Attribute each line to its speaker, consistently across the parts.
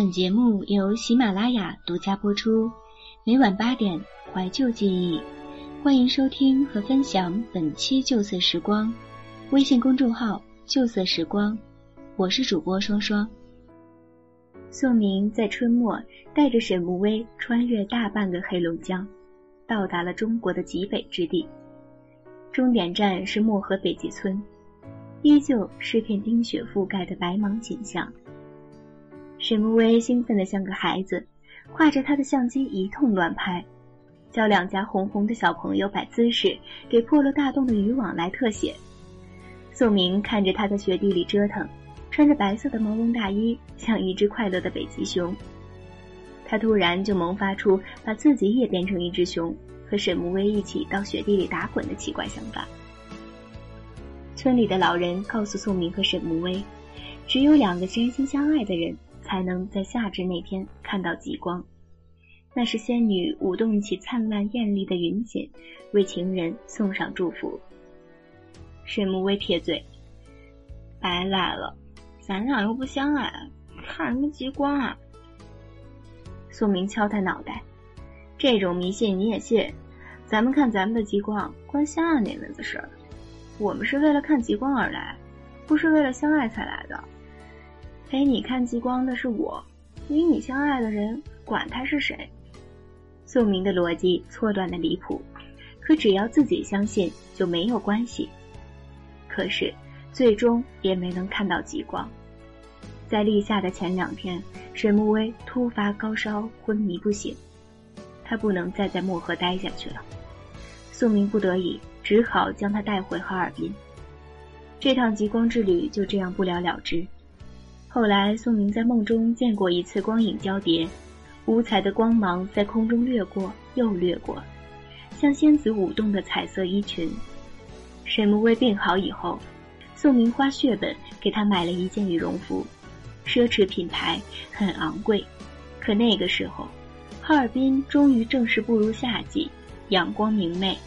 Speaker 1: 本节目由喜马拉雅独家播出，每晚八点怀旧记忆，欢迎收听和分享本期旧色时光。微信公众号旧色时光，我是主播双双。宋明在春末带着沈慕薇穿越大半个黑龙江，到达了中国的极北之地。终点站是漠河北极村，依旧是片冰雪覆盖的白茫景象。沈慕薇兴奋的像个孩子，挎着他的相机一通乱拍，叫两家红红的小朋友摆姿势，给破了大洞的渔网来特写。宋明看着他在雪地里折腾，穿着白色的毛绒大衣，像一只快乐的北极熊。他突然就萌发出把自己也变成一只熊，和沈慕薇一起到雪地里打滚的奇怪想法。村里的老人告诉宋明和沈慕薇，只有两个真心相爱的人。才能在夏至那天看到极光，那是仙女舞动起灿烂艳丽的云锦，为情人送上祝福。沈慕微撇嘴：“白来了，咱俩又不相爱，看什么极光啊？”宋明敲他脑袋：“这种迷信你也信？咱们看咱们的极光，关相爱那门子事儿。我们是为了看极光而来，不是为了相爱才来的。”陪你看极光的是我，与你相爱的人，管他是谁。宋明的逻辑错乱的离谱，可只要自己相信就没有关系。可是最终也没能看到极光。在立夏的前两天，沈慕薇突发高烧，昏迷不醒，他不能再在漠河待下去了。宋明不得已，只好将他带回哈尔滨。这趟极光之旅就这样不了了之。后来，宋明在梦中见过一次光影交叠，五彩的光芒在空中掠过又掠过，像仙子舞动的彩色衣裙。沈慕薇病好以后，宋明花血本给她买了一件羽绒服，奢侈品牌，很昂贵。可那个时候，哈尔滨终于正式步入夏季，阳光明媚，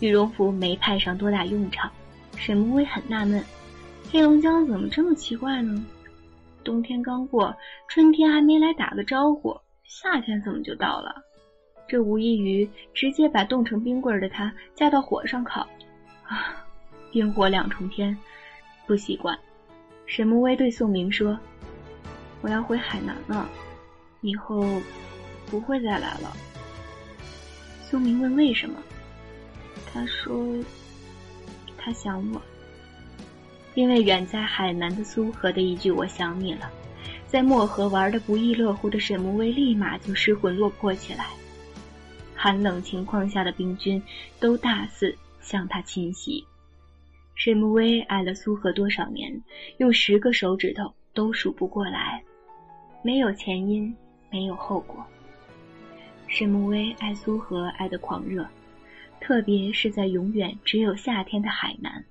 Speaker 1: 羽绒服没派上多大用场。沈慕薇很纳闷，黑龙江怎么这么奇怪呢？冬天刚过，春天还没来打个招呼，夏天怎么就到了？这无异于直接把冻成冰棍的他架到火上烤，啊，冰火两重天，不习惯。沈慕薇对宋明说：“我要回海南了，以后不会再来了。”宋明问为什么，他说：“他想我。”因为远在海南的苏荷的一句“我想你了”，在漠河玩的不亦乐乎的沈慕薇立马就失魂落魄起来。寒冷情况下的冰军都大肆向他侵袭。沈慕薇爱了苏荷多少年，用十个手指头都数不过来，没有前因，没有后果。沈慕薇爱苏荷爱的狂热，特别是在永远只有夏天的海南。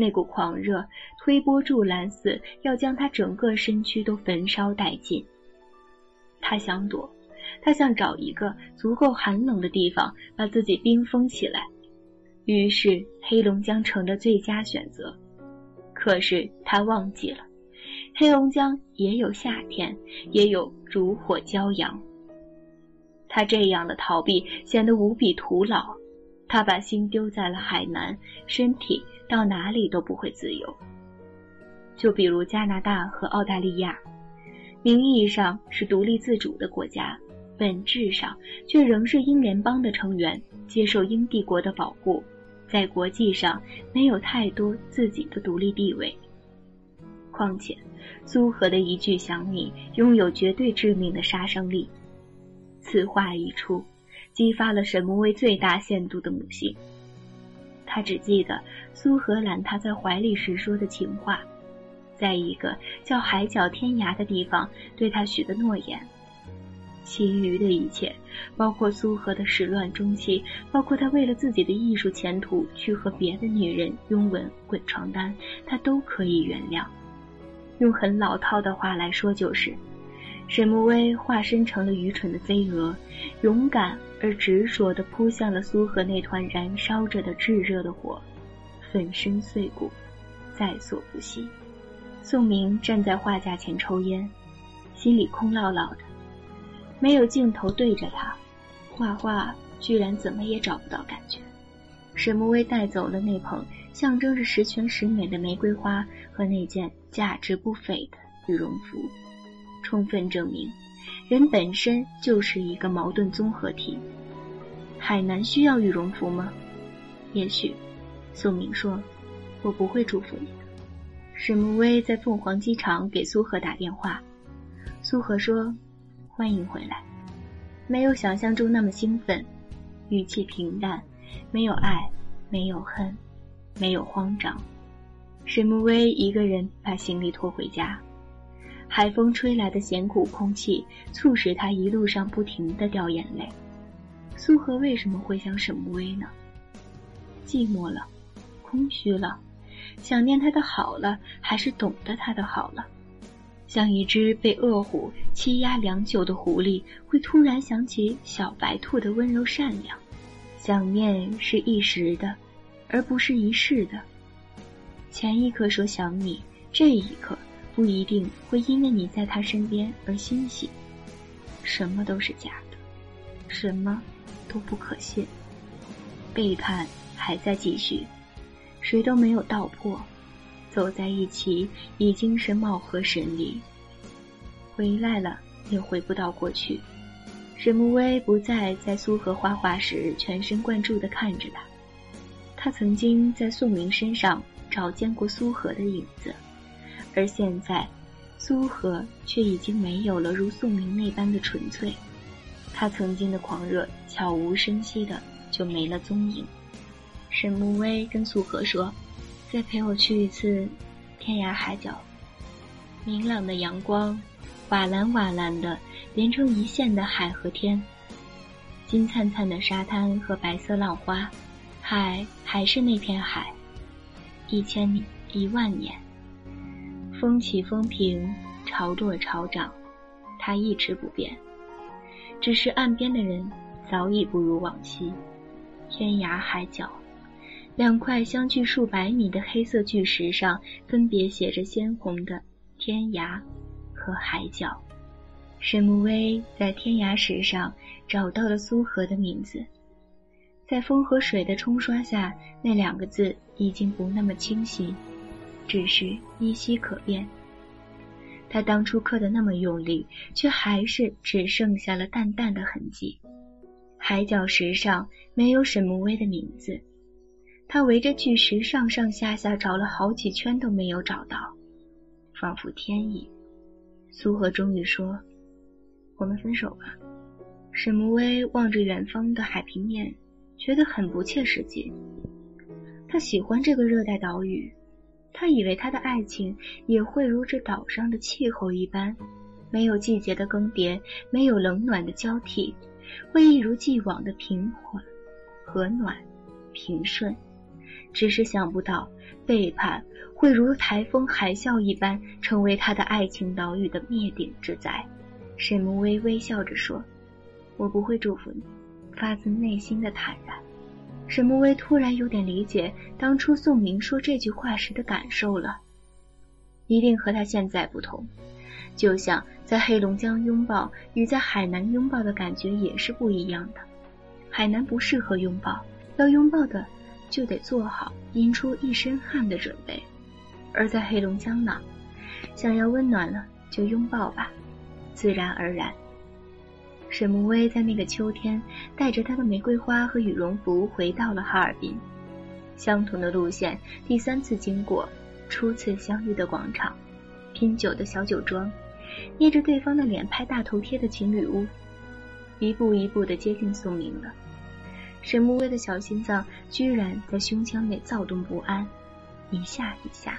Speaker 1: 那股狂热推波助澜似要将他整个身躯都焚烧殆尽。他想躲，他想找一个足够寒冷的地方把自己冰封起来。于是黑龙江成了最佳选择。可是他忘记了，黑龙江也有夏天，也有烛火骄阳。他这样的逃避显得无比徒劳。他把心丢在了海南，身体到哪里都不会自由。就比如加拿大和澳大利亚，名义上是独立自主的国家，本质上却仍是英联邦的成员，接受英帝国的保护，在国际上没有太多自己的独立地位。况且，苏荷的一句“想你”拥有绝对致命的杀伤力。此话一出。激发了沈慕薇最大限度的母性。他只记得苏荷揽他在怀里时说的情话，在一个叫海角天涯的地方对他许的诺言。其余的一切，包括苏荷的始乱终弃，包括他为了自己的艺术前途去和别的女人拥吻、滚床单，他都可以原谅。用很老套的话来说，就是。沈慕薇化身成了愚蠢的飞蛾，勇敢而执着地扑向了苏荷那团燃烧着的炙热的火，粉身碎骨，在所不惜。宋明站在画架前抽烟，心里空落落的，没有镜头对着他，画画居然怎么也找不到感觉。沈慕薇带走了那捧象征着十全十美的玫瑰花和那件价值不菲的羽绒服，充分证明人本身就是一个矛盾综合体。海南需要羽绒服吗？也许，宋明说：“我不会祝福你的。”沈慕薇在凤凰机场给苏荷打电话，苏荷说：“欢迎回来。”没有想象中那么兴奋，语气平淡，没有爱，没有恨，没有慌张。沈慕薇一个人把行李拖回家，海风吹来的咸苦空气促使他一路上不停的掉眼泪。苏荷为什么会想沈慕薇呢？寂寞了，空虚了，想念他的好了，还是懂得他的好了？像一只被恶虎欺压良久的狐狸，会突然想起小白兔的温柔善良。想念是一时的，而不是一世的。前一刻说想你，这一刻不一定会因为你在他身边而欣喜。什么都是假的，什么？都不可信，背叛还在继续，谁都没有道破，走在一起已经是貌合神离。回来了也回不到过去。沈慕薇不再在苏荷画画时全神贯注地看着他，他曾经在宋明身上找见过苏荷的影子，而现在，苏荷却已经没有了如宋明那般的纯粹。他曾经的狂热悄无声息的就没了踪影。沈慕薇跟苏荷说：“再陪我去一次天涯海角。”明朗的阳光，瓦蓝瓦蓝的连成一线的海和天，金灿灿的沙滩和白色浪花，海还是那片海，一千年一万年，风起风平，潮落潮涨，它一直不变。只是岸边的人早已不如往昔。天涯海角，两块相距数百米的黑色巨石上，分别写着鲜红的“天涯”和“海角”。沈慕薇在天涯石上找到了苏荷的名字，在风和水的冲刷下，那两个字已经不那么清晰，只是依稀可辨。他当初刻的那么用力，却还是只剩下了淡淡的痕迹。海角石上没有沈慕薇的名字，他围着巨石上上下下找了好几圈都没有找到，仿佛天意。苏荷终于说：“我们分手吧。”沈慕薇望着远方的海平面，觉得很不切实际。他喜欢这个热带岛屿。他以为他的爱情也会如这岛上的气候一般，没有季节的更迭，没有冷暖的交替，会一如既往的平缓、和暖、平顺。只是想不到背叛会如台风海啸一般，成为他的爱情岛屿的灭顶之灾。沈慕薇微笑着说：“我不会祝福你。”发自内心的坦然。沈慕薇突然有点理解当初宋明说这句话时的感受了，一定和他现在不同。就像在黑龙江拥抱与在海南拥抱的感觉也是不一样的。海南不适合拥抱，要拥抱的就得做好阴出一身汗的准备；而在黑龙江呢，想要温暖了就拥抱吧，自然而然。沈慕薇在那个秋天，带着她的玫瑰花和羽绒服回到了哈尔滨。相同的路线，第三次经过初次相遇的广场，拼酒的小酒庄，捏着对方的脸拍大头贴的情侣屋，一步一步的接近宋明了。沈慕薇的小心脏居然在胸腔内躁动不安，一下一下。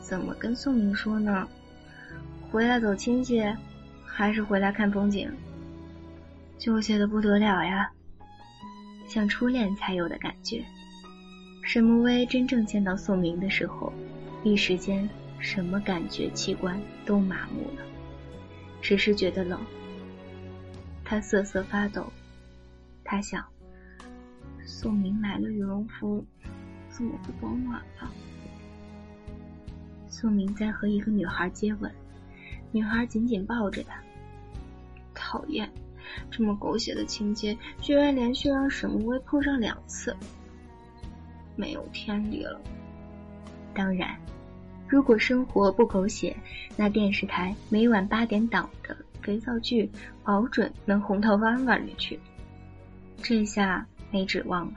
Speaker 1: 怎么跟宋明说呢？回来走亲戚。还是回来看风景，纠结的不得了呀，像初恋才有的感觉。沈慕薇真正见到宋明的时候，一时间什么感觉器官都麻木了，只是觉得冷。他瑟瑟发抖，他想，宋明买了羽绒服，怎么不保暖了？宋明在和一个女孩接吻。
Speaker 2: 女孩紧紧抱着他。讨厌，这么狗血的情节居然连续让沈慕薇碰上两次，没有天理了。
Speaker 1: 当然，如果生活不狗血，那电视台每晚八点档的肥皂剧保准能红到弯弯里去。这下没指望了。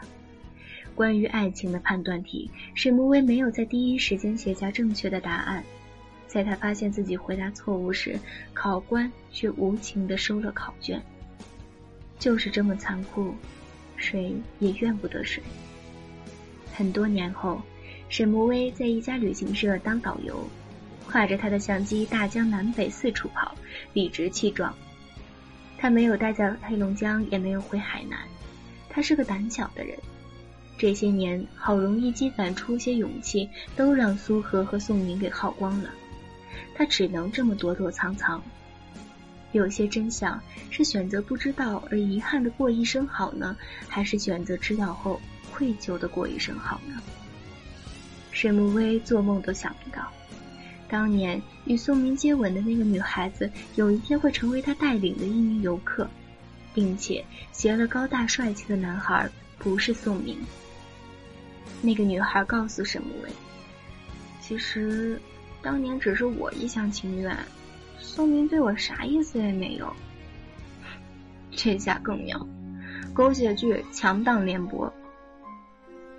Speaker 1: 关于爱情的判断题，沈慕薇没有在第一时间写下正确的答案。在他发现自己回答错误时，考官却无情地收了考卷。就是这么残酷，谁也怨不得谁。很多年后，沈慕威在一家旅行社当导游，挎着他的相机大江南北四处跑，理直气壮。他没有待在黑龙江，也没有回海南。他是个胆小的人。这些年好容易积攒出些勇气，都让苏荷和宋宁给耗光了。他只能这么躲躲藏藏。有些真相是选择不知道而遗憾的过一生好呢，还是选择知道后愧疚的过一生好呢？沈慕威做梦都想不到，当年与宋明接吻的那个女孩子，有一天会成为他带领的一名游客，并且携了高大帅气的男孩不是宋明。那个女孩告诉沈慕威，其实。当年只是我一厢情愿，宋明对我啥意思也没有。这下更妙，狗血剧强档连播。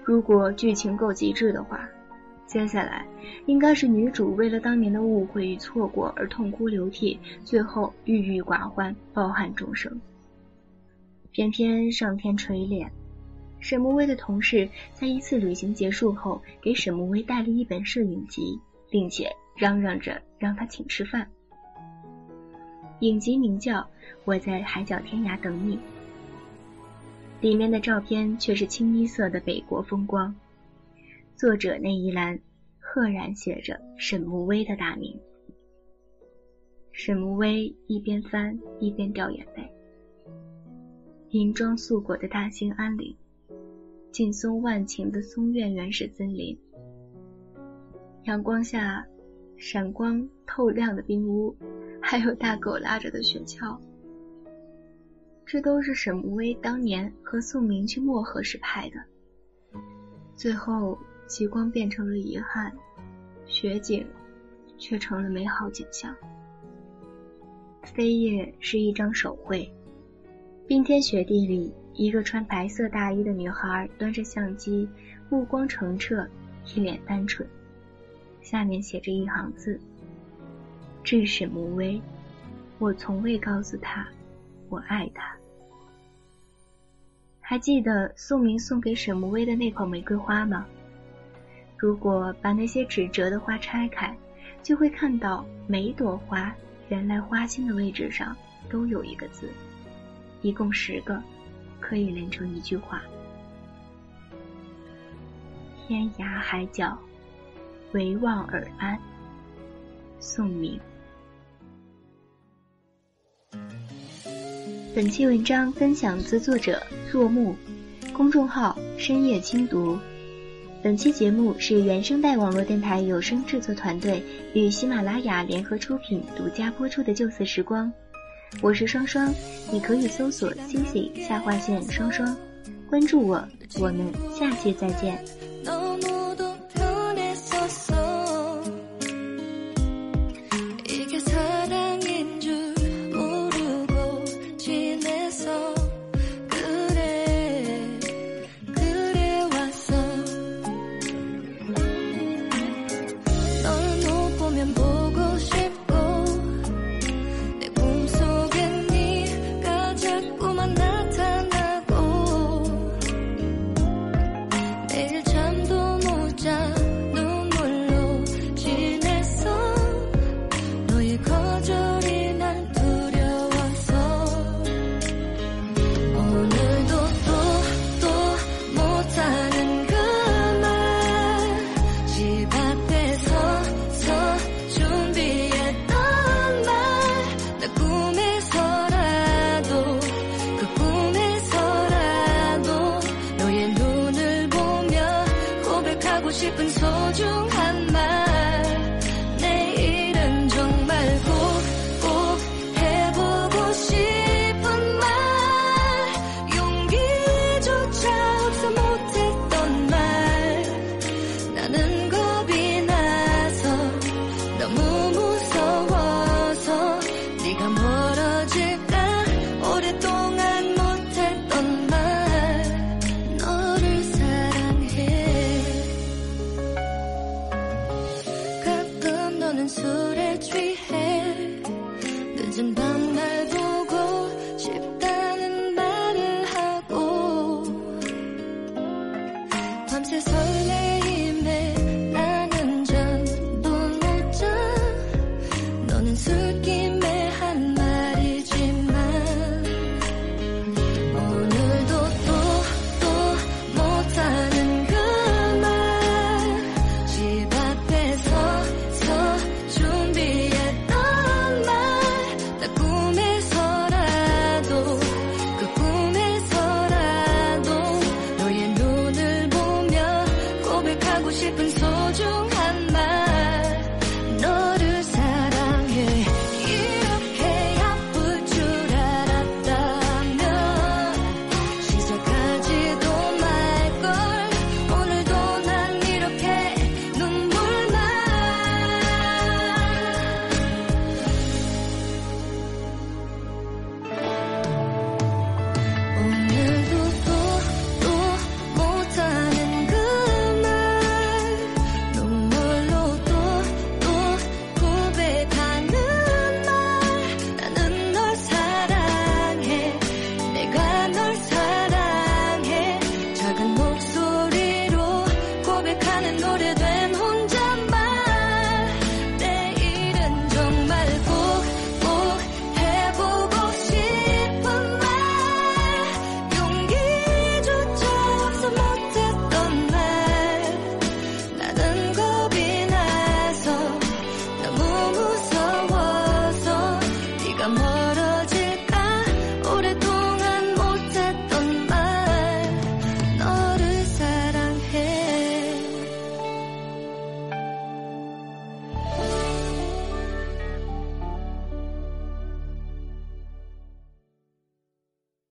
Speaker 1: 如果剧情够极致的话，接下来应该是女主为了当年的误会与错过而痛哭流涕，最后郁郁寡欢，抱憾终生。偏偏上天垂怜，沈慕薇的同事在一次旅行结束后，给沈慕薇带了一本摄影集。并且嚷嚷着让他请吃饭。影集名叫《我在海角天涯等你》，里面的照片却是清一色的北国风光。作者那一栏赫然写着沈慕薇的大名。沈慕薇一边翻一边掉眼泪。银装素裹的大兴安岭，劲松万顷的松苑原始森林。阳光下，闪光透亮的冰屋，还有大狗拉着的雪橇，这都是沈木威当年和宋明去漠河时拍的。最后，极光变成了遗憾，雪景却成了美好景象。飞叶是一张手绘，冰天雪地里，一个穿白色大衣的女孩端着相机，目光澄澈，一脸单纯。下面写着一行字：“致沈慕薇，我从未告诉他我爱他。”还记得宋明送给沈慕薇的那捧玫瑰花吗？如果把那些纸折的花拆开，就会看到每朵花原来花心的位置上都有一个字，一共十个，可以连成一句话：“天涯海角。”唯望尔安，宋明。本期文章分享自作者若木，公众号深夜轻读。本期节目是原声带网络电台有声制作团队与喜马拉雅联合出品、独家播出的《旧色时光》。我是双双，你可以搜索 “cici 下划线双双”，关注我。我们下期再见。